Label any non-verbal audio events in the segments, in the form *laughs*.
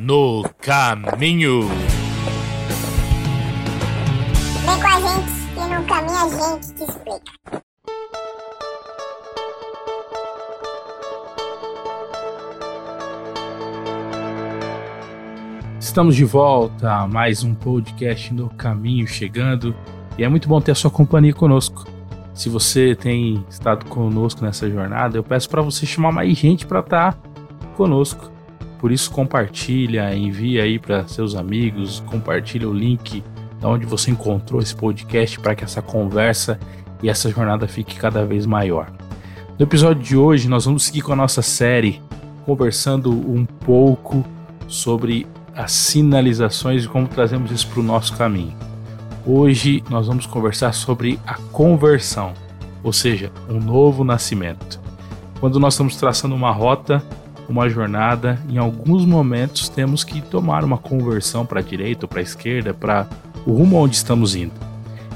no caminho. Vem com a gente que no caminho a gente te explica. Estamos de volta a mais um podcast no caminho chegando e é muito bom ter a sua companhia conosco. Se você tem estado conosco nessa jornada, eu peço para você chamar mais gente para estar tá conosco. Por isso compartilha, envia aí para seus amigos, compartilha o link de onde você encontrou esse podcast para que essa conversa e essa jornada fique cada vez maior. No episódio de hoje, nós vamos seguir com a nossa série conversando um pouco sobre as sinalizações e como trazemos isso para o nosso caminho. Hoje nós vamos conversar sobre a conversão, ou seja, um novo nascimento. Quando nós estamos traçando uma rota, uma jornada, em alguns momentos temos que tomar uma conversão para a direita ou para a esquerda, para o rumo onde estamos indo.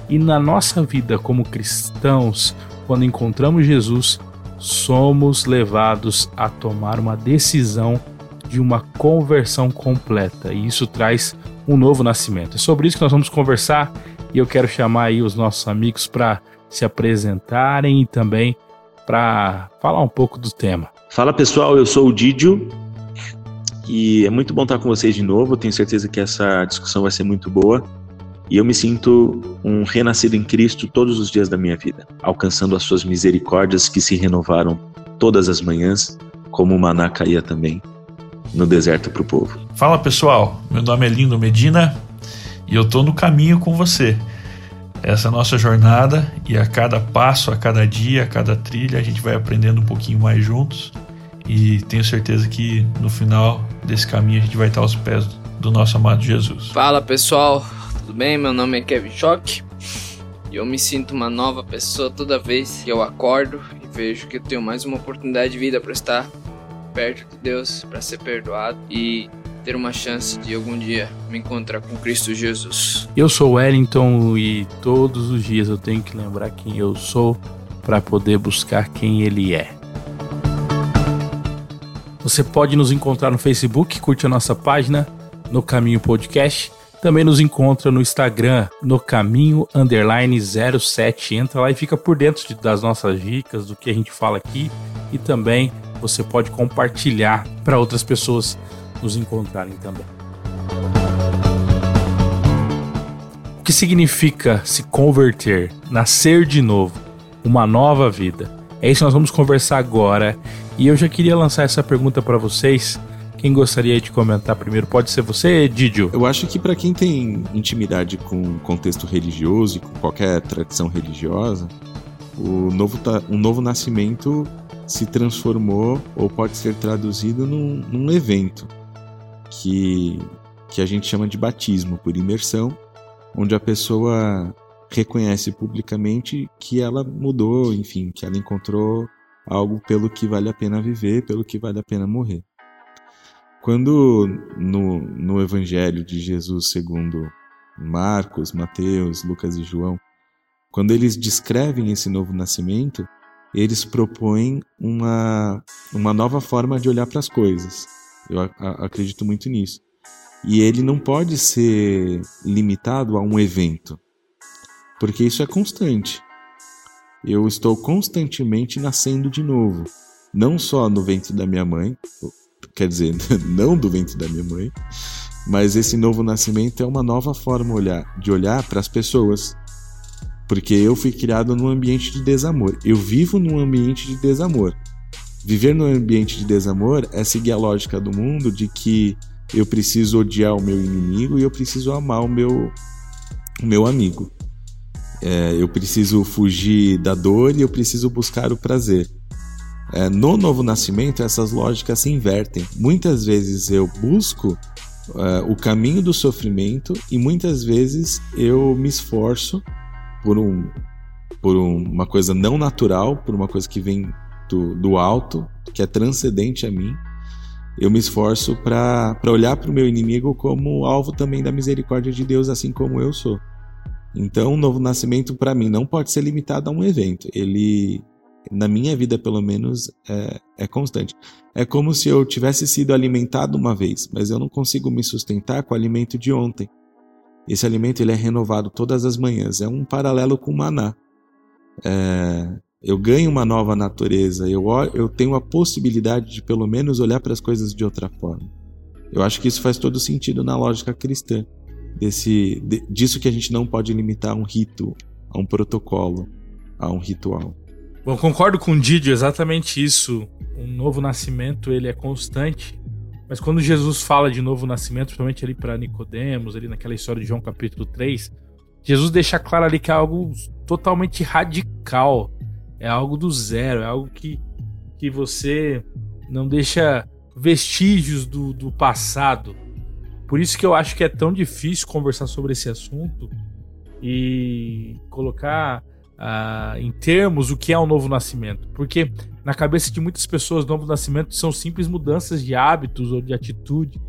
E na nossa vida como cristãos, quando encontramos Jesus, somos levados a tomar uma decisão de uma conversão completa, e isso traz um novo nascimento. É sobre isso que nós vamos conversar e eu quero chamar aí os nossos amigos para se apresentarem e também para falar um pouco do tema. Fala pessoal, eu sou o Didio e é muito bom estar com vocês de novo. Tenho certeza que essa discussão vai ser muito boa. E eu me sinto um renascido em Cristo todos os dias da minha vida, alcançando as suas misericórdias que se renovaram todas as manhãs, como o maná caía também no deserto para o povo. Fala pessoal, meu nome é Lindo Medina e eu estou no caminho com você. Essa nossa jornada e a cada passo, a cada dia, a cada trilha, a gente vai aprendendo um pouquinho mais juntos e tenho certeza que no final desse caminho a gente vai estar aos pés do nosso amado Jesus. Fala pessoal, tudo bem? Meu nome é Kevin Schock e eu me sinto uma nova pessoa toda vez que eu acordo e vejo que eu tenho mais uma oportunidade de vida para estar perto de Deus, para ser perdoado e ter uma chance de algum dia me encontrar com Cristo Jesus. Eu sou Wellington e todos os dias eu tenho que lembrar quem eu sou para poder buscar quem Ele é. Você pode nos encontrar no Facebook, curte a nossa página no Caminho Podcast. Também nos encontra no Instagram, no Caminho Underline 07. Entra lá e fica por dentro das nossas dicas, do que a gente fala aqui. E também você pode compartilhar para outras pessoas nos encontrarem também. O que significa se converter, nascer de novo, uma nova vida? É isso que nós vamos conversar agora. E eu já queria lançar essa pergunta para vocês. Quem gostaria de comentar primeiro? Pode ser você, Didio? Eu acho que para quem tem intimidade com contexto religioso e com qualquer tradição religiosa, o novo, um novo nascimento se transformou ou pode ser traduzido num, num evento que, que a gente chama de batismo por imersão, onde a pessoa reconhece publicamente que ela mudou, enfim, que ela encontrou algo pelo que vale a pena viver, pelo que vale a pena morrer. Quando no, no Evangelho de Jesus segundo Marcos, Mateus, Lucas e João, quando eles descrevem esse novo nascimento, eles propõem uma, uma nova forma de olhar para as coisas. Eu acredito muito nisso. E ele não pode ser limitado a um evento, porque isso é constante. Eu estou constantemente nascendo de novo, não só no ventre da minha mãe, quer dizer, *laughs* não do ventre da minha mãe, mas esse novo nascimento é uma nova forma de olhar para as pessoas, porque eu fui criado num ambiente de desamor. Eu vivo num ambiente de desamor. Viver num ambiente de desamor é seguir a lógica do mundo de que eu preciso odiar o meu inimigo e eu preciso amar o meu, o meu amigo. É, eu preciso fugir da dor e eu preciso buscar o prazer. É, no novo nascimento, essas lógicas se invertem. Muitas vezes eu busco é, o caminho do sofrimento e muitas vezes eu me esforço por, um, por uma coisa não natural, por uma coisa que vem do, do alto, que é transcendente a mim, eu me esforço para olhar para o meu inimigo como alvo também da misericórdia de Deus, assim como eu sou. Então, o novo nascimento para mim não pode ser limitado a um evento. Ele na minha vida pelo menos, é, é constante. É como se eu tivesse sido alimentado uma vez, mas eu não consigo me sustentar com o alimento de ontem. Esse alimento ele é renovado todas as manhãs. É um paralelo com o maná. É, eu ganho uma nova natureza. Eu, eu tenho a possibilidade de pelo menos olhar para as coisas de outra forma. Eu acho que isso faz todo sentido na lógica cristã. Desse, de, disso que a gente não pode limitar a um rito, a um protocolo, a um ritual. Bom, concordo com o Didio, exatamente isso. Um novo nascimento, ele é constante. Mas quando Jesus fala de novo nascimento, principalmente ali para Nicodemos, ali naquela história de João capítulo 3, Jesus deixa claro ali que é algo totalmente radical. É algo do zero, é algo que, que você não deixa vestígios do, do passado. Por isso que eu acho que é tão difícil conversar sobre esse assunto e colocar uh, em termos o que é um novo nascimento. Porque na cabeça de muitas pessoas, novo nascimento são simples mudanças de hábitos ou de atitude.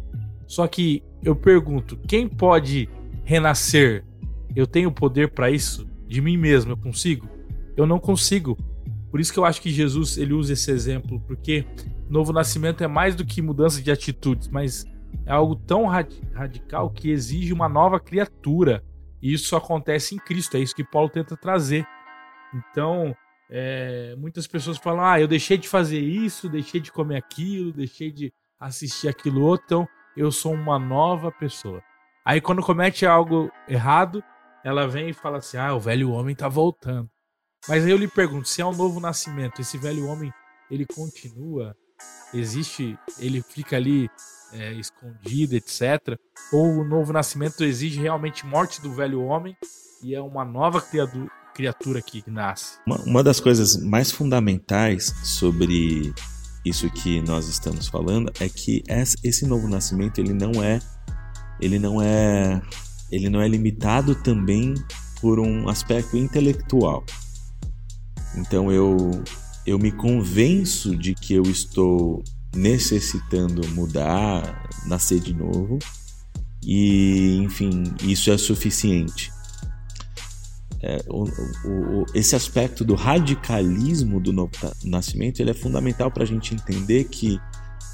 Só que eu pergunto, quem pode renascer? Eu tenho poder para isso? De mim mesmo, eu consigo? Eu não consigo. Por isso que eu acho que Jesus ele usa esse exemplo, porque novo nascimento é mais do que mudança de atitudes, mas é algo tão radical que exige uma nova criatura. E isso acontece em Cristo, é isso que Paulo tenta trazer. Então, é, muitas pessoas falam: ah, eu deixei de fazer isso, deixei de comer aquilo, deixei de assistir aquilo outro, então eu sou uma nova pessoa. Aí, quando comete algo errado, ela vem e fala assim: ah, o velho homem tá voltando. Mas aí eu lhe pergunto: se é um novo nascimento, esse velho homem ele continua, existe, ele fica ali é, escondida, etc. Ou o novo nascimento exige realmente morte do velho homem e é uma nova criatura, criatura que nasce. Uma, uma das coisas mais fundamentais sobre isso que nós estamos falando é que esse novo nascimento ele não é ele não é ele não é limitado também por um aspecto intelectual. Então eu eu me convenço de que eu estou necessitando mudar, nascer de novo. E, enfim, isso é suficiente. É, o, o, esse aspecto do radicalismo do novo nascimento ele é fundamental para a gente entender que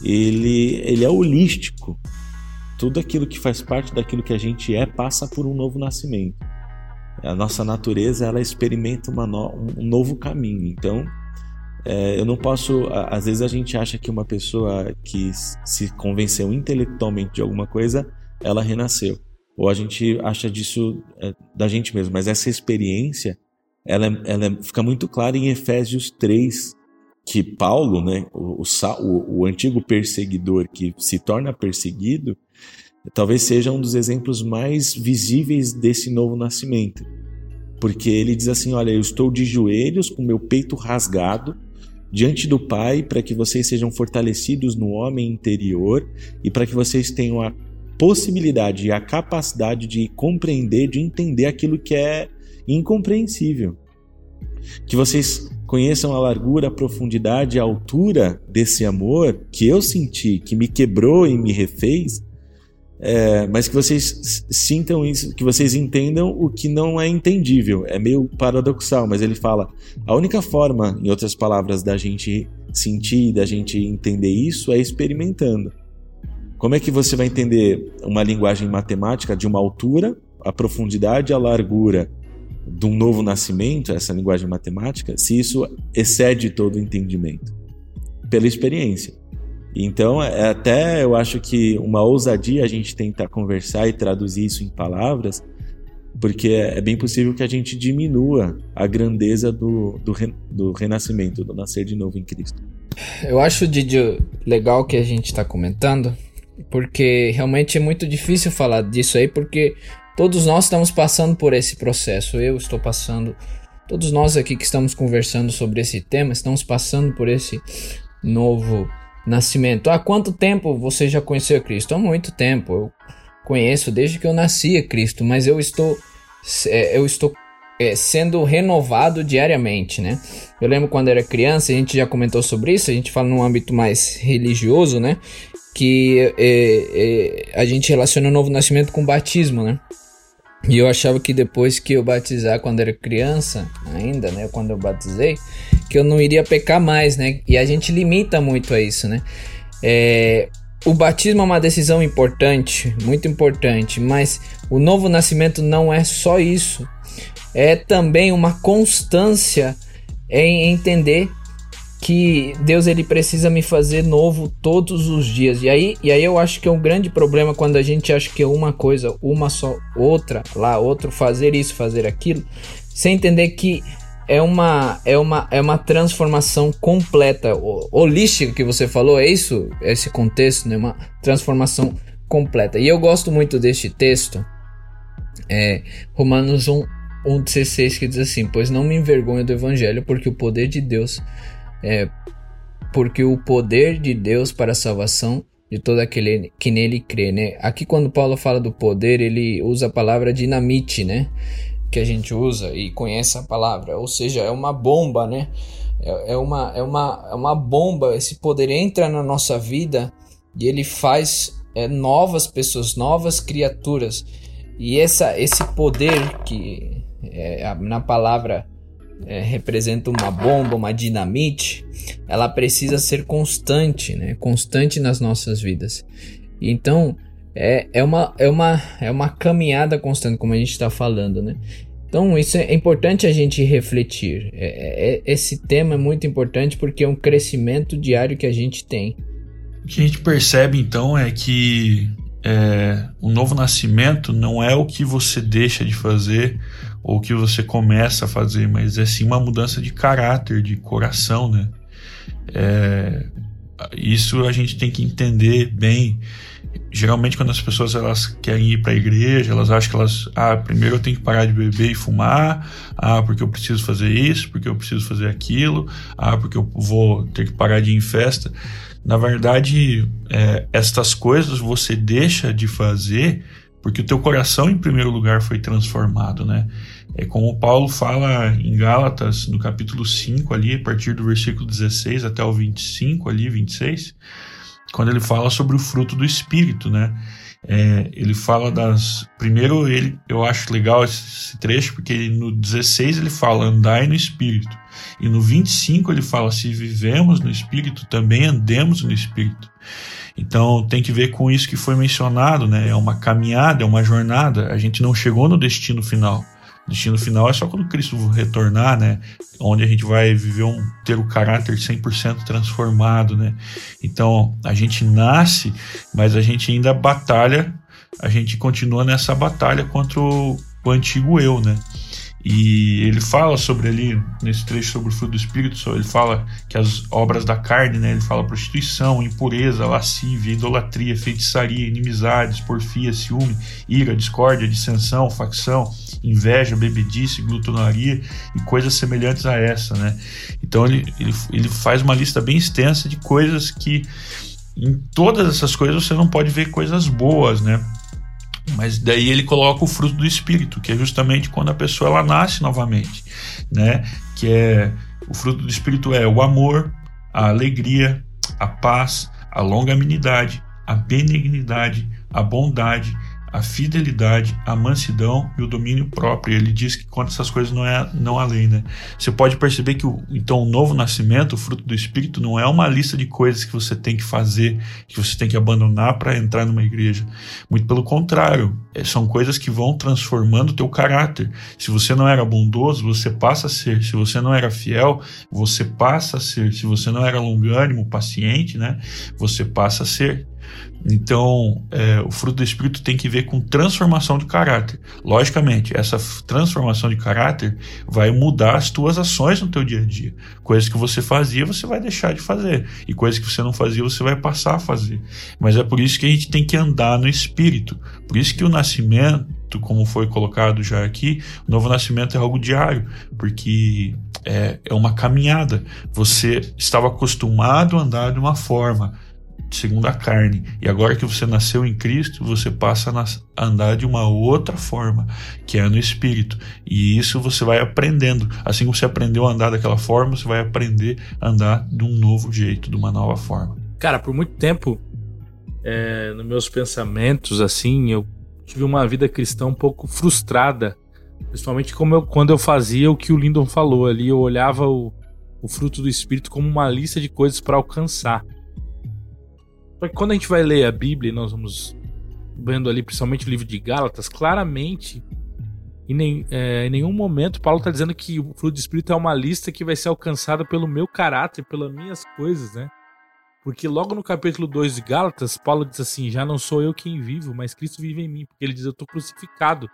ele, ele é holístico. Tudo aquilo que faz parte daquilo que a gente é passa por um novo nascimento. A nossa natureza ela experimenta no, um novo caminho. Então, é, eu não posso. Às vezes a gente acha que uma pessoa que se convenceu intelectualmente de alguma coisa, ela renasceu. Ou a gente acha disso é, da gente mesmo. Mas essa experiência, ela, ela fica muito clara em Efésios 3, que Paulo, né, o, o, o antigo perseguidor que se torna perseguido, talvez seja um dos exemplos mais visíveis desse novo nascimento. Porque ele diz assim: Olha, eu estou de joelhos com meu peito rasgado diante do Pai para que vocês sejam fortalecidos no homem interior e para que vocês tenham a possibilidade e a capacidade de compreender, de entender aquilo que é incompreensível. Que vocês conheçam a largura, a profundidade, a altura desse amor que eu senti, que me quebrou e me refez é, mas que vocês sintam isso, que vocês entendam o que não é entendível. É meio paradoxal, mas ele fala: a única forma, em outras palavras, da gente sentir, da gente entender isso é experimentando. Como é que você vai entender uma linguagem matemática de uma altura, a profundidade, a largura de um novo nascimento, essa linguagem matemática, se isso excede todo o entendimento? Pela experiência. Então, é até eu acho que uma ousadia a gente tentar conversar e traduzir isso em palavras, porque é, é bem possível que a gente diminua a grandeza do, do, do renascimento, do nascer de novo em Cristo. Eu acho, Didi, legal que a gente está comentando, porque realmente é muito difícil falar disso aí, porque todos nós estamos passando por esse processo. Eu estou passando, todos nós aqui que estamos conversando sobre esse tema, estamos passando por esse novo nascimento. Há quanto tempo você já conheceu Cristo? Há muito tempo. Eu conheço desde que eu nasci a Cristo, mas eu estou é, eu estou é, sendo renovado diariamente, né? Eu lembro quando era criança, a gente já comentou sobre isso, a gente fala num âmbito mais religioso, né? Que é, é, a gente relaciona o novo nascimento com o batismo, né? E eu achava que depois que eu batizar, quando era criança, ainda, né? Quando eu batizei, que eu não iria pecar mais, né? E a gente limita muito a isso, né? É, o batismo é uma decisão importante, muito importante, mas o novo nascimento não é só isso. É também uma constância em entender que Deus ele precisa me fazer novo todos os dias. E aí, e aí eu acho que é um grande problema quando a gente acha que é uma coisa, uma só, outra, lá, outro, fazer isso, fazer aquilo, sem entender que é uma, é uma, é uma transformação completa, holística que você falou, é isso? Esse contexto, né? Uma transformação completa. E eu gosto muito deste texto, é, Romanos 1, 1,16, que diz assim: Pois não me envergonho do evangelho, porque o poder de Deus é porque o poder de Deus para a salvação de todo aquele que nele crê, né? Aqui quando Paulo fala do poder, ele usa a palavra dinamite, né? Que a gente usa e conhece a palavra, ou seja, é uma bomba, né? É, é uma, é, uma, é uma bomba, esse poder entra na nossa vida e ele faz é, novas pessoas, novas criaturas. E essa, esse poder que é, na palavra é, representa uma bomba, uma dinamite, ela precisa ser constante, né? Constante nas nossas vidas. Então é, é, uma, é, uma, é uma caminhada constante, como a gente está falando, né? Então isso é importante a gente refletir. É, é, esse tema é muito importante porque é um crescimento diário que a gente tem. O que a gente percebe então é que é, o novo nascimento não é o que você deixa de fazer ou que você começa a fazer, mas é sim uma mudança de caráter, de coração, né? É, isso a gente tem que entender bem. Geralmente quando as pessoas elas querem ir para a igreja, elas acham que elas, ah, primeiro eu tenho que parar de beber e fumar, ah, porque eu preciso fazer isso, porque eu preciso fazer aquilo, ah, porque eu vou ter que parar de ir em festa. Na verdade, é, estas coisas você deixa de fazer porque o teu coração em primeiro lugar foi transformado, né? É como Paulo fala em Gálatas, no capítulo 5 ali, a partir do versículo 16 até o 25 ali, 26, quando ele fala sobre o fruto do espírito, né? É, ele fala das. Primeiro, ele, eu acho legal esse trecho, porque no 16 ele fala andai no espírito. E no 25 ele fala: se vivemos no espírito, também andemos no espírito. Então tem que ver com isso que foi mencionado, né? É uma caminhada, é uma jornada. A gente não chegou no destino final. Destino final é só quando Cristo retornar, né? Onde a gente vai viver um ter o caráter 100% transformado, né? Então, a gente nasce, mas a gente ainda batalha, a gente continua nessa batalha contra o, o antigo eu, né? E ele fala sobre ali, nesse trecho sobre o fruto do Espírito, ele fala que as obras da carne, né, ele fala prostituição, impureza, lascívia, idolatria, feitiçaria, inimizades, porfia, ciúme, ira, discórdia, dissensão, facção, inveja, bebedice, glutonaria e coisas semelhantes a essa, né? Então ele, ele, ele faz uma lista bem extensa de coisas que em todas essas coisas você não pode ver coisas boas, né? Mas daí ele coloca o fruto do espírito, que é justamente quando a pessoa ela nasce novamente, né? Que é o fruto do espírito é o amor, a alegria, a paz, a longanimidade, a benignidade, a bondade, a fidelidade, a mansidão e o domínio próprio. Ele diz que contra essas coisas não é não há lei, né? Você pode perceber que o, então o novo nascimento, o fruto do Espírito, não é uma lista de coisas que você tem que fazer, que você tem que abandonar para entrar numa igreja. Muito pelo contrário, é, são coisas que vão transformando o teu caráter. Se você não era bondoso, você passa a ser. Se você não era fiel, você passa a ser. Se você não era longânimo, paciente, né? Você passa a ser. Então, é, o fruto do Espírito tem que ver com transformação de caráter. Logicamente, essa transformação de caráter vai mudar as tuas ações no teu dia a dia. Coisas que você fazia, você vai deixar de fazer. E coisas que você não fazia, você vai passar a fazer. Mas é por isso que a gente tem que andar no Espírito. Por isso que o nascimento, como foi colocado já aqui, o novo nascimento é algo diário. Porque é, é uma caminhada. Você estava acostumado a andar de uma forma segundo a carne. E agora que você nasceu em Cristo, você passa a andar de uma outra forma, que é no Espírito. E isso você vai aprendendo. Assim como você aprendeu a andar daquela forma, você vai aprender a andar de um novo jeito, de uma nova forma. Cara, por muito tempo, é, nos meus pensamentos, assim, eu tive uma vida cristã um pouco frustrada. Principalmente como eu, quando eu fazia o que o Lindon falou ali, eu olhava o, o fruto do Espírito como uma lista de coisas para alcançar. Só que quando a gente vai ler a Bíblia, nós vamos vendo ali, principalmente o livro de Gálatas, claramente, em, nem, é, em nenhum momento, Paulo está dizendo que o fruto do Espírito é uma lista que vai ser alcançada pelo meu caráter, pelas minhas coisas, né? Porque logo no capítulo 2 de Gálatas, Paulo diz assim: Já não sou eu quem vivo, mas Cristo vive em mim. Porque ele diz: Eu estou crucificado.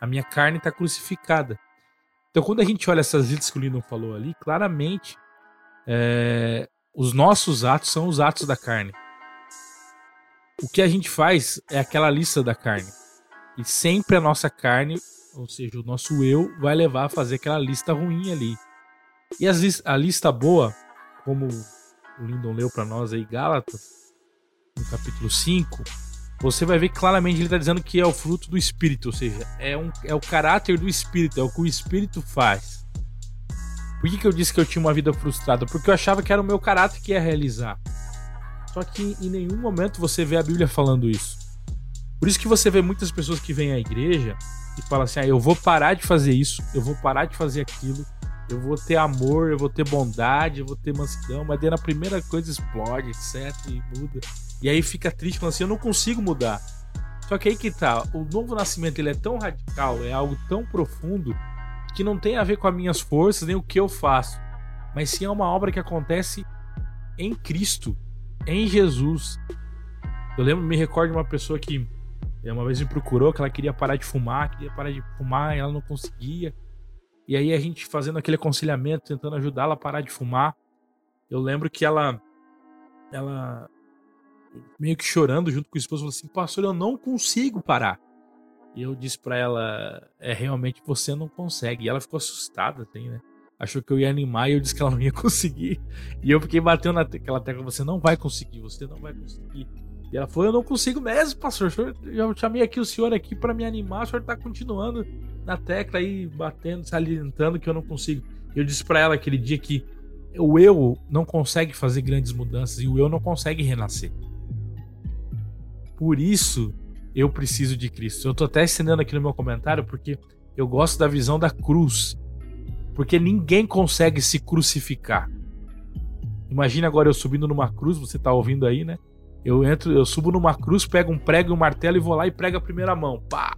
A minha carne está crucificada. Então, quando a gente olha essas listas que o Lindon falou ali, claramente é, os nossos atos são os atos da carne. O que a gente faz é aquela lista da carne. E sempre a nossa carne, ou seja, o nosso eu, vai levar a fazer aquela lista ruim ali. E as, a lista boa, como o Lindon leu para nós aí, Gálatas, no capítulo 5, você vai ver claramente ele está dizendo que é o fruto do Espírito, ou seja, é, um, é o caráter do Espírito, é o que o Espírito faz. Por que, que eu disse que eu tinha uma vida frustrada? Porque eu achava que era o meu caráter que ia realizar. Só que em nenhum momento você vê a Bíblia falando isso. Por isso que você vê muitas pessoas que vêm à igreja e falam assim: ah, eu vou parar de fazer isso, eu vou parar de fazer aquilo, eu vou ter amor, eu vou ter bondade, eu vou ter mansidão, mas daí na primeira coisa explode, etc, e muda. E aí fica triste falando assim, eu não consigo mudar. Só que aí que tá, o novo nascimento ele é tão radical, é algo tão profundo, que não tem a ver com as minhas forças, nem o que eu faço. Mas sim é uma obra que acontece em Cristo, em Jesus. Eu lembro, me recordo de uma pessoa que uma vez me procurou que ela queria parar de fumar, queria parar de fumar e ela não conseguia. E aí a gente fazendo aquele aconselhamento, tentando ajudá-la a parar de fumar. Eu lembro que ela ela meio que chorando junto com o esposo falou assim: "Pastor, eu não consigo parar". E eu disse para ela: "É realmente você não consegue". E ela ficou assustada, assim, né? Achou que eu ia animar e eu disse que ela não ia *laughs* conseguir. E eu fiquei batendo naquela tecla: "Você não vai conseguir, você não vai conseguir". E ela falou: Eu não consigo mesmo, pastor. Eu chamei aqui o senhor aqui para me animar. O senhor tá continuando na tecla aí, batendo, salientando que eu não consigo. Eu disse para ela aquele dia que o eu não consegue fazer grandes mudanças e o eu não consegue renascer. Por isso, eu preciso de Cristo. Eu tô até estendendo aqui no meu comentário porque eu gosto da visão da cruz. Porque ninguém consegue se crucificar. Imagina agora eu subindo numa cruz, você tá ouvindo aí, né? Eu entro, eu subo numa cruz, pego um prego e um martelo e vou lá e prego a primeira mão. Pá!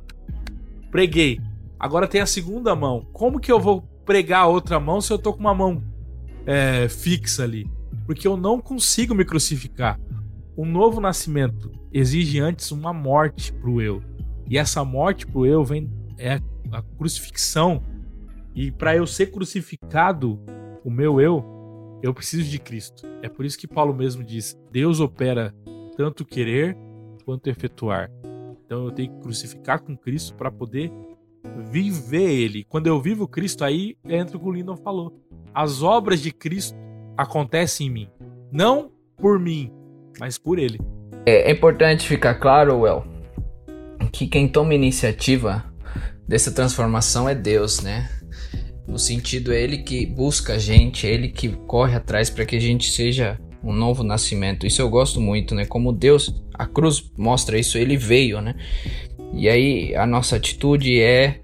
Preguei. Agora tem a segunda mão. Como que eu vou pregar a outra mão se eu tô com uma mão é, fixa ali? Porque eu não consigo me crucificar. Um novo nascimento exige antes uma morte pro eu. E essa morte pro eu vem é a crucifixão. E para eu ser crucificado, o meu eu, eu preciso de Cristo. É por isso que Paulo mesmo diz: Deus opera tanto querer quanto efetuar. Então eu tenho que crucificar com Cristo para poder viver Ele. Quando eu vivo Cristo, aí entra o que o Lindon falou. As obras de Cristo acontecem em mim. Não por mim, mas por Ele. É, é importante ficar claro, Well, que quem toma iniciativa dessa transformação é Deus, né? No sentido, é Ele que busca a gente, é Ele que corre atrás para que a gente seja um novo nascimento. Isso eu gosto muito, né? Como Deus, a cruz mostra isso, ele veio, né? E aí a nossa atitude é,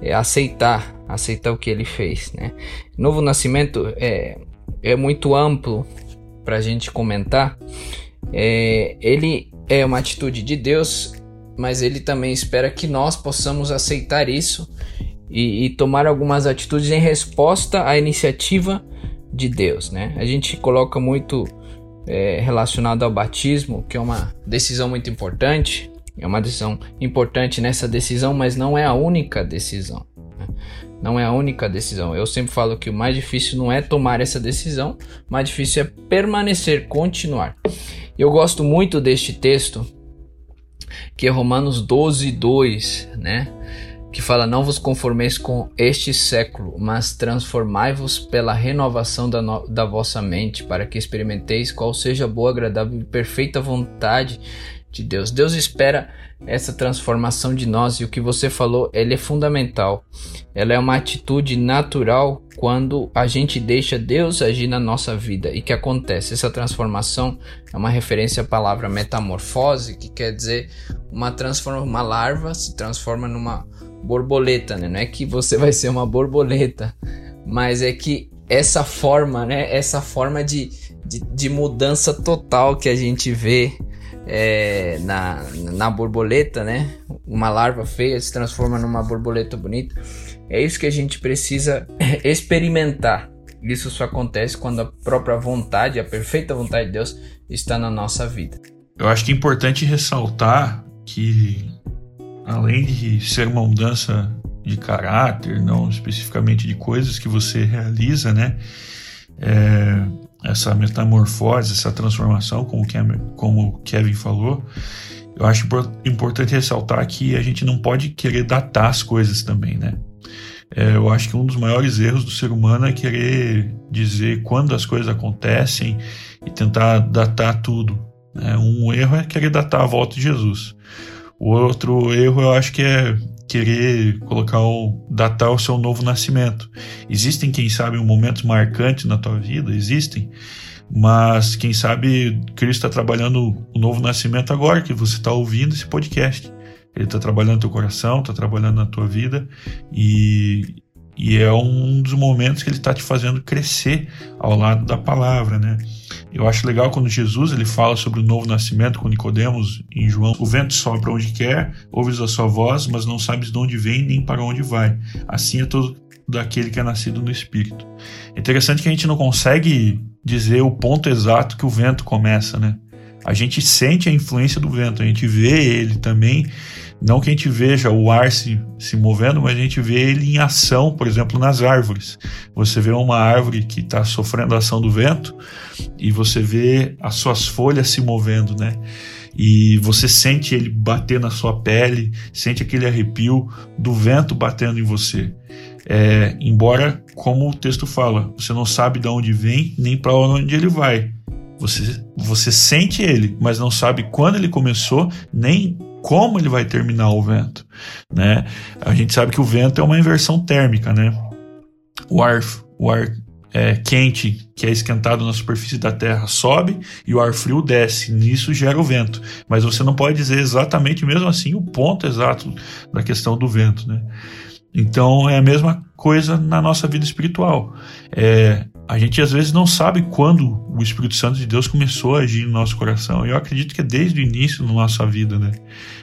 é aceitar, aceitar o que ele fez, né? Novo nascimento é, é muito amplo para a gente comentar. É, ele é uma atitude de Deus, mas ele também espera que nós possamos aceitar isso e, e tomar algumas atitudes em resposta à iniciativa de Deus, né? A gente coloca muito é, relacionado ao batismo, que é uma decisão muito importante. É uma decisão importante nessa decisão, mas não é a única decisão. Né? Não é a única decisão. Eu sempre falo que o mais difícil não é tomar essa decisão, o mais difícil é permanecer, continuar. Eu gosto muito deste texto, que é Romanos 12, 2, né? Que fala: Não vos conformeis com este século, mas transformai-vos pela renovação da, no, da vossa mente, para que experimenteis qual seja a boa, agradável e perfeita vontade de Deus. Deus espera essa transformação de nós e o que você falou, ele é fundamental. Ela é uma atitude natural quando a gente deixa Deus agir na nossa vida. E que acontece? Essa transformação é uma referência à palavra metamorfose, que quer dizer uma transforma, uma larva se transforma numa borboleta, né? Não é que você *laughs* vai ser uma borboleta, mas é que essa forma, né? Essa forma de, de, de mudança total que a gente vê é, na, na borboleta, né? Uma larva feia se transforma numa borboleta bonita. É isso que a gente precisa experimentar. Isso só acontece quando a própria vontade, a perfeita vontade de Deus está na nossa vida. Eu acho que é importante ressaltar que, além de ser uma mudança de caráter, não especificamente de coisas que você realiza, né? É, essa metamorfose, essa transformação, como, como o Kevin falou, eu acho importante ressaltar que a gente não pode querer datar as coisas também, né? É, eu acho que um dos maiores erros do ser humano é querer dizer quando as coisas acontecem e tentar datar tudo. Né? Um erro é querer datar a volta de Jesus. O outro erro eu acho que é querer colocar o datar o seu novo nascimento. Existem, quem sabe, momentos marcantes na tua vida, existem, mas quem sabe Cristo está trabalhando o novo nascimento agora que você está ouvindo esse podcast. Ele está trabalhando teu coração, está trabalhando na tua vida e, e é um dos momentos que ele está te fazendo crescer ao lado da palavra, né? Eu acho legal quando Jesus ele fala sobre o novo nascimento com Nicodemos em João. O vento sopra onde quer, ouves a sua voz, mas não sabes de onde vem nem para onde vai. Assim é todo daquele que é nascido no Espírito. É interessante que a gente não consegue dizer o ponto exato que o vento começa, né? A gente sente a influência do vento, a gente vê ele também não que a gente veja o ar se, se movendo, mas a gente vê ele em ação, por exemplo, nas árvores. Você vê uma árvore que está sofrendo a ação do vento e você vê as suas folhas se movendo, né? E você sente ele bater na sua pele, sente aquele arrepio do vento batendo em você. É, embora, como o texto fala, você não sabe de onde vem nem para onde ele vai. Você, você sente ele, mas não sabe quando ele começou, nem como ele vai terminar o vento, né? A gente sabe que o vento é uma inversão térmica, né? O ar, o ar é, quente que é esquentado na superfície da Terra sobe e o ar frio desce. Nisso gera o vento. Mas você não pode dizer exatamente, mesmo assim, o ponto exato da questão do vento, né? Então é a mesma coisa na nossa vida espiritual. É, a gente às vezes não sabe quando o Espírito Santo de Deus começou a agir no nosso coração. Eu acredito que é desde o início da nossa vida, né?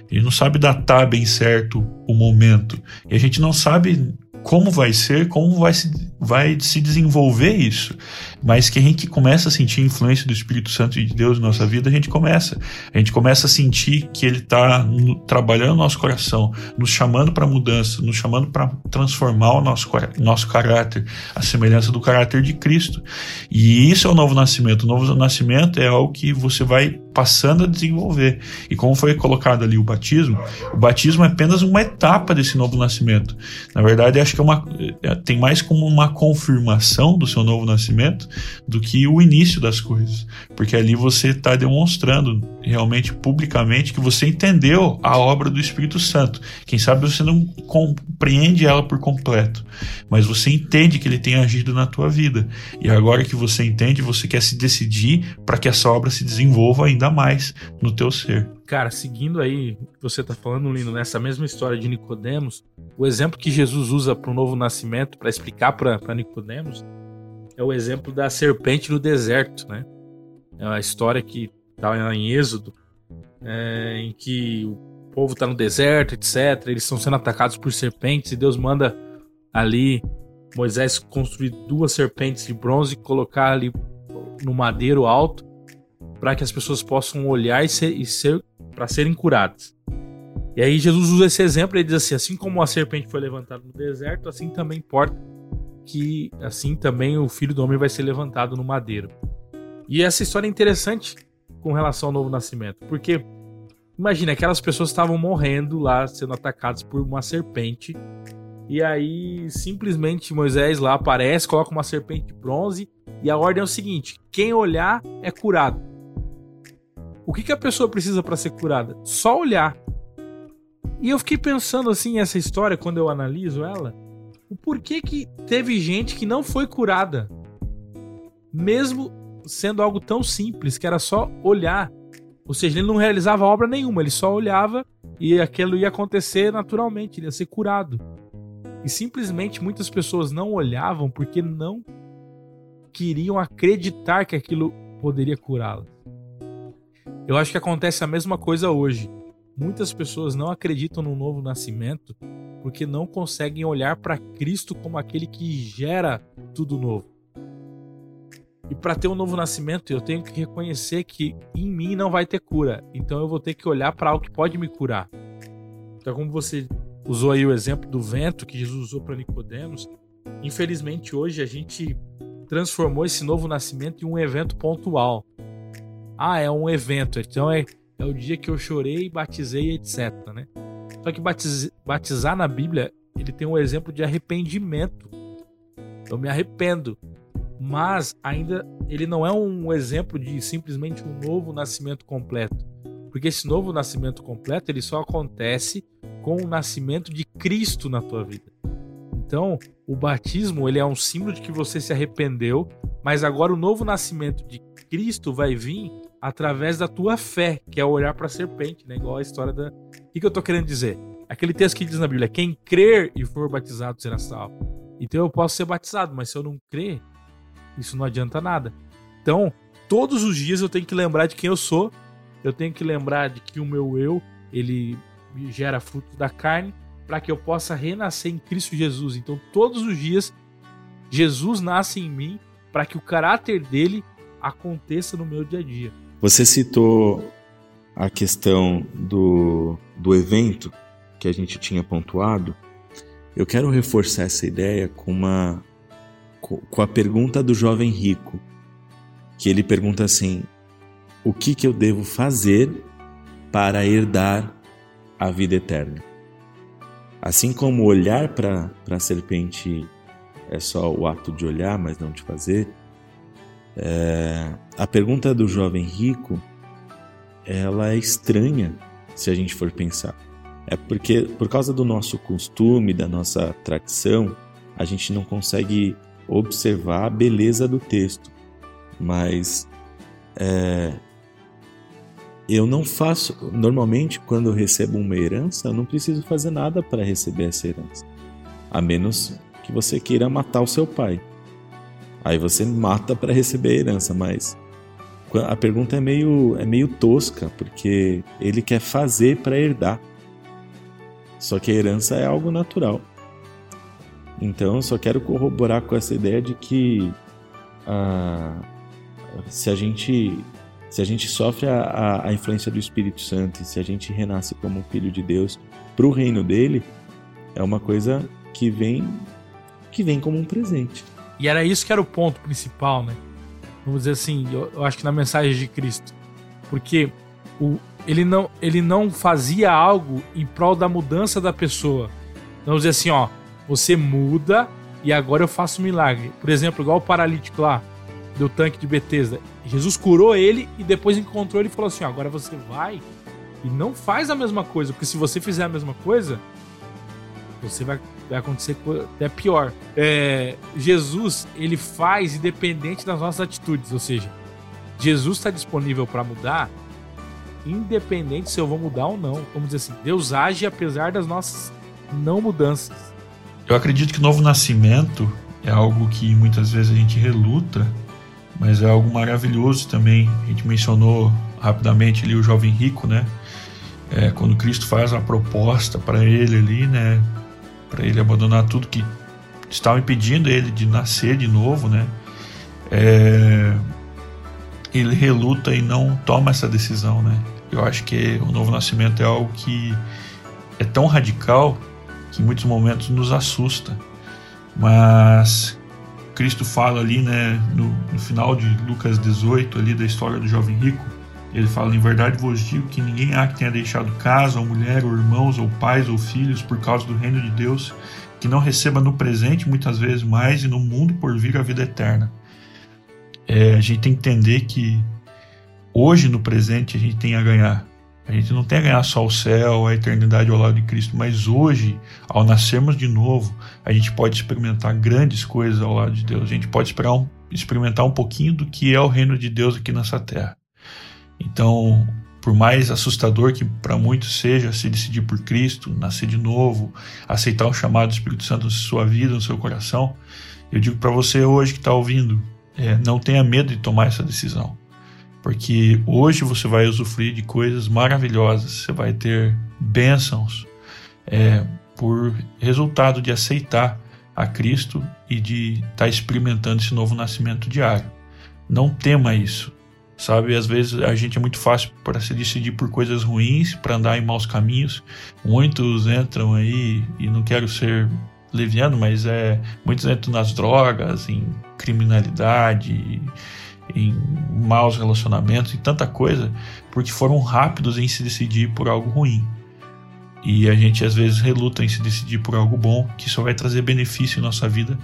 A gente não sabe datar bem certo o momento. E a gente não sabe como vai ser, como vai se, vai se desenvolver isso. Mas que a gente começa a sentir a influência do Espírito Santo de Deus na nossa vida, a gente começa. A gente começa a sentir que Ele está trabalhando no nosso coração, nos chamando para mudança, nos chamando para transformar o nosso, nosso caráter, a semelhança do caráter de Cristo. E isso é o novo nascimento. O novo nascimento é algo que você vai passando a desenvolver. E como foi colocado ali o batismo, o batismo é apenas uma etapa desse novo nascimento. Na verdade, acho que é uma, é, tem mais como uma confirmação do seu novo nascimento do que o início das coisas. Porque ali você está demonstrando realmente publicamente que você entendeu a obra do Espírito Santo. Quem sabe você não compreende ela por completo, mas você entende que ele tem agido na tua vida. E agora que você entende, você quer se decidir para que essa obra se desenvolva ainda mais no teu ser. Cara, seguindo aí você está falando, Lino, nessa mesma história de Nicodemos, o exemplo que Jesus usa para o novo nascimento, para explicar para Nicodemos, é o exemplo da serpente no deserto, né? É uma história que está em Êxodo, é, em que o povo está no deserto, etc. Eles estão sendo atacados por serpentes e Deus manda ali Moisés construir duas serpentes de bronze e colocar ali no madeiro alto para que as pessoas possam olhar e ser, ser para serem curadas. E aí Jesus usa esse exemplo e diz assim: assim como a serpente foi levantada no deserto, assim também importa que assim também o filho do homem vai ser levantado no madeiro. E essa história é interessante com relação ao novo nascimento, porque imagina aquelas pessoas estavam morrendo lá, sendo atacadas por uma serpente, e aí simplesmente Moisés lá aparece, coloca uma serpente de bronze, e a ordem é o seguinte: quem olhar é curado. O que, que a pessoa precisa para ser curada? Só olhar. E eu fiquei pensando assim essa história quando eu analiso ela o porquê que teve gente que não foi curada, mesmo sendo algo tão simples, que era só olhar. Ou seja, ele não realizava obra nenhuma, ele só olhava e aquilo ia acontecer naturalmente, ele ia ser curado. E simplesmente muitas pessoas não olhavam porque não queriam acreditar que aquilo poderia curá-las. Eu acho que acontece a mesma coisa hoje. Muitas pessoas não acreditam no novo nascimento porque não conseguem olhar para Cristo como aquele que gera tudo novo. E para ter um novo nascimento, eu tenho que reconhecer que em mim não vai ter cura. Então eu vou ter que olhar para algo que pode me curar. Então, como você usou aí o exemplo do vento que Jesus usou para Nicodemos, infelizmente hoje a gente transformou esse novo nascimento em um evento pontual. Ah, é um evento, então é, é o dia que eu chorei, batizei, etc. Né? Só que batiz, batizar na Bíblia, ele tem um exemplo de arrependimento. Eu me arrependo. Mas ainda ele não é um exemplo de simplesmente um novo nascimento completo. Porque esse novo nascimento completo, ele só acontece com o nascimento de Cristo na tua vida. Então, o batismo, ele é um símbolo de que você se arrependeu, mas agora o novo nascimento de Cristo vai vir através da tua fé, que é olhar para a serpente, né? Igual a história da. O que, que eu tô querendo dizer? Aquele texto que diz na Bíblia: quem crer e for batizado será salvo. Então eu posso ser batizado, mas se eu não crer, isso não adianta nada. Então, todos os dias eu tenho que lembrar de quem eu sou, eu tenho que lembrar de que o meu eu, ele gera frutos da carne, para que eu possa renascer em Cristo Jesus. Então, todos os dias, Jesus nasce em mim para que o caráter dele aconteça no meu dia a dia. Você citou a questão do, do evento que a gente tinha pontuado. Eu quero reforçar essa ideia com uma com a pergunta do jovem rico, que ele pergunta assim: o que, que eu devo fazer para herdar a vida eterna? Assim como olhar para a serpente é só o ato de olhar, mas não de fazer, é, a pergunta do jovem rico ela é estranha se a gente for pensar. É porque, por causa do nosso costume, da nossa tradição, a gente não consegue observar a beleza do texto. Mas é, eu não faço. Normalmente, quando eu recebo uma herança, eu não preciso fazer nada para receber essa herança. A menos que você queira matar o seu pai. Aí você mata para receber a herança, mas a pergunta é meio, é meio tosca, porque ele quer fazer para herdar. Só que a herança é algo natural. Então, eu só quero corroborar com essa ideia de que ah, se a gente se a gente sofre a, a, a, influência do Espírito Santo e se a gente renasce como filho de Deus para o reino dele, é uma coisa que vem que vem como um presente. E era isso que era o ponto principal, né? Vamos dizer assim, eu, eu acho que na mensagem de Cristo, porque o, ele não ele não fazia algo em prol da mudança da pessoa. Então, vamos dizer assim, ó, você muda e agora eu faço um milagre. Por exemplo, igual o paralítico lá do tanque de Betesda. Jesus curou ele e depois encontrou ele e falou assim: agora você vai e não faz a mesma coisa, porque se você fizer a mesma coisa, você vai, vai acontecer até pior. É, Jesus, ele faz independente das nossas atitudes, ou seja, Jesus está disponível para mudar, independente se eu vou mudar ou não. Vamos dizer assim, Deus age apesar das nossas não mudanças. Eu acredito que o novo nascimento é algo que muitas vezes a gente reluta, mas é algo maravilhoso também. A gente mencionou rapidamente ali o jovem rico, né? É, quando Cristo faz a proposta para ele ali, né? Para ele abandonar tudo que estava impedindo ele de nascer de novo, né? É, ele reluta e não toma essa decisão, né? Eu acho que o novo nascimento é algo que é tão radical que em muitos momentos nos assusta. Mas Cristo fala ali, né, no, no, final de Lucas 18, ali da história do jovem rico, ele fala: Em verdade vos digo que ninguém há que tenha deixado casa, ou mulher, ou irmãos, ou pais, ou filhos, por causa do reino de Deus, que não receba no presente muitas vezes mais e no mundo por vir a vida eterna. É, a gente tem que entender que hoje no presente a gente tem a ganhar a gente não tem a ganhar só o céu, a eternidade ao lado de Cristo, mas hoje, ao nascermos de novo, a gente pode experimentar grandes coisas ao lado de Deus. A gente pode um, experimentar um pouquinho do que é o reino de Deus aqui nessa terra. Então, por mais assustador que para muitos seja se decidir por Cristo, nascer de novo, aceitar o chamado do Espírito Santo na sua vida, no seu coração, eu digo para você hoje que está ouvindo, é, não tenha medo de tomar essa decisão. Porque hoje você vai usufruir de coisas maravilhosas, você vai ter bênçãos é, por resultado de aceitar a Cristo e de estar tá experimentando esse novo nascimento diário. Não tema isso, sabe? Às vezes a gente é muito fácil para se decidir por coisas ruins, para andar em maus caminhos. Muitos entram aí e não quero ser leviano, mas é muitos entram nas drogas, em criminalidade, em maus relacionamentos, em tanta coisa, porque foram rápidos em se decidir por algo ruim. E a gente às vezes reluta em se decidir por algo bom, que só vai trazer benefício em nossa vida,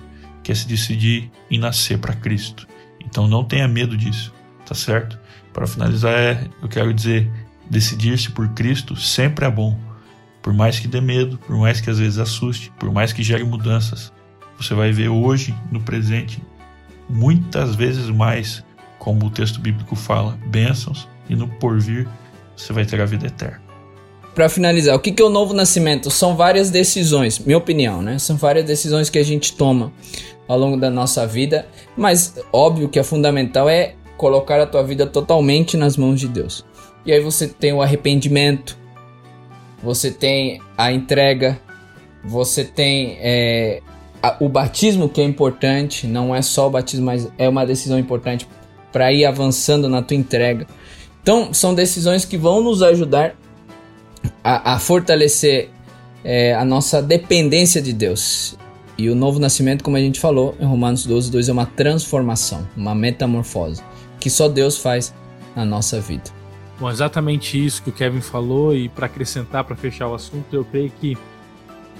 que é se decidir em nascer para Cristo. Então não tenha medo disso, tá certo? Para finalizar, é, eu quero dizer, decidir-se por Cristo sempre é bom. Por mais que dê medo, por mais que às vezes assuste, por mais que gere mudanças, você vai ver hoje, no presente, muitas vezes mais, como o texto bíblico fala, bênçãos, e no porvir você vai ter a vida eterna para finalizar, o que, é o novo nascimento? São várias decisões, minha opinião, né? São várias decisões que a gente toma ao longo da nossa vida, mas óbvio que a fundamental é colocar a tua vida totalmente nas mãos de Deus. E aí você tem o arrependimento, você tem a entrega, você tem é, a, o batismo que é importante, não é só o batismo, mas é uma decisão importante para ir avançando na tua entrega. Então são decisões que vão nos ajudar a, a fortalecer é, a nossa dependência de Deus. E o novo nascimento, como a gente falou em Romanos 12, 2, é uma transformação, uma metamorfose, que só Deus faz na nossa vida. Bom, exatamente isso que o Kevin falou, e para acrescentar, para fechar o assunto, eu creio que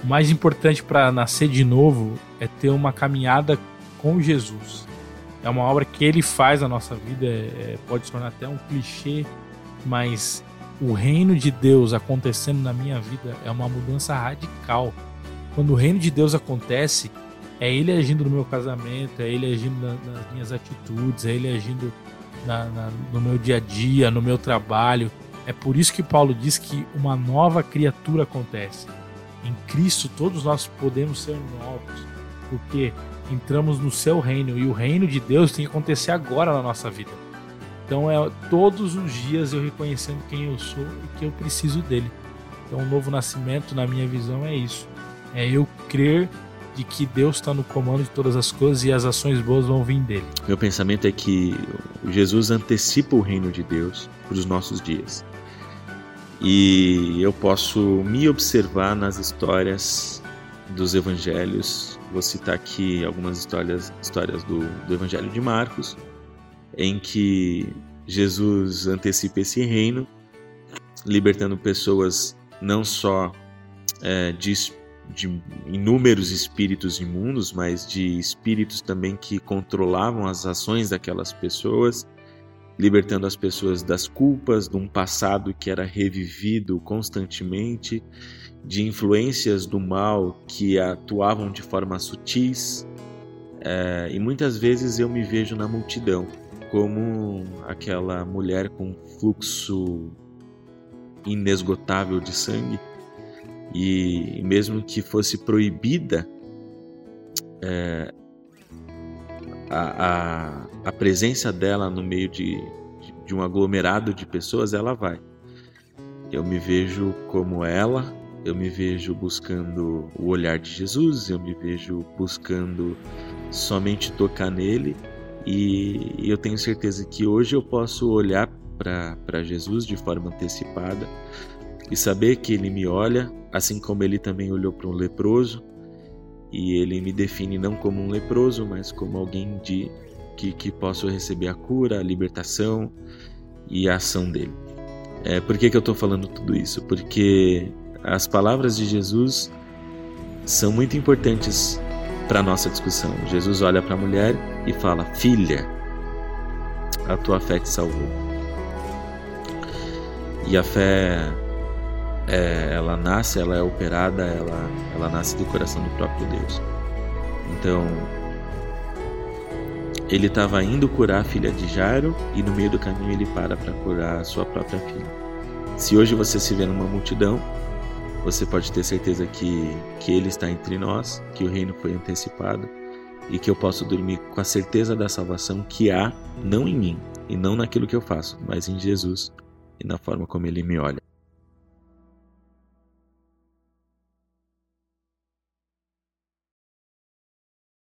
o mais importante para nascer de novo é ter uma caminhada com Jesus. É uma obra que ele faz na nossa vida, é, pode se tornar até um clichê, mas o reino de Deus acontecendo na minha vida é uma mudança radical. Quando o reino de Deus acontece, é Ele agindo no meu casamento, é Ele agindo na, nas minhas atitudes, é Ele agindo na, na, no meu dia a dia, no meu trabalho. É por isso que Paulo diz que uma nova criatura acontece. Em Cristo todos nós podemos ser novos, porque entramos no seu reino e o reino de Deus tem que acontecer agora na nossa vida. Então é todos os dias eu reconhecendo quem eu sou e que eu preciso dele. Então o novo nascimento, na minha visão, é isso. É eu crer de que Deus está no comando de todas as coisas e as ações boas vão vir dele. Meu pensamento é que Jesus antecipa o reino de Deus para os nossos dias. E eu posso me observar nas histórias dos evangelhos. Vou citar aqui algumas histórias, histórias do, do Evangelho de Marcos, em que Jesus antecipa esse reino, libertando pessoas não só é, de, de inúmeros espíritos imundos, mas de espíritos também que controlavam as ações daquelas pessoas, libertando as pessoas das culpas de um passado que era revivido constantemente, de influências do mal que atuavam de forma sutis. É, e muitas vezes eu me vejo na multidão como aquela mulher com fluxo inesgotável de sangue e mesmo que fosse proibida é, a, a, a, presença dela no meio de, de um aglomerado de pessoas, ela vai. Eu me vejo como ela, eu me vejo buscando o olhar de Jesus, eu me vejo buscando somente tocar nele e eu tenho certeza que hoje eu posso olhar para Jesus de forma antecipada e saber que Ele me olha, assim como Ele também olhou para um leproso, e Ele me define não como um leproso, mas como alguém de que, que posso receber a cura, a libertação e a ação dele. É, por que, que eu estou falando tudo isso? Porque as palavras de Jesus são muito importantes para nossa discussão. Jesus olha para a mulher e fala: Filha, a tua fé te salvou. E a fé, é, ela nasce, ela é operada, ela, ela nasce do coração do próprio Deus. Então, ele estava indo curar a filha de Jairo e no meio do caminho ele para para curar a sua própria filha. Se hoje você se vê numa multidão, você pode ter certeza que, que Ele está entre nós, que o reino foi antecipado e que eu possa dormir com a certeza da salvação que há não em mim e não naquilo que eu faço, mas em Jesus e na forma como ele me olha.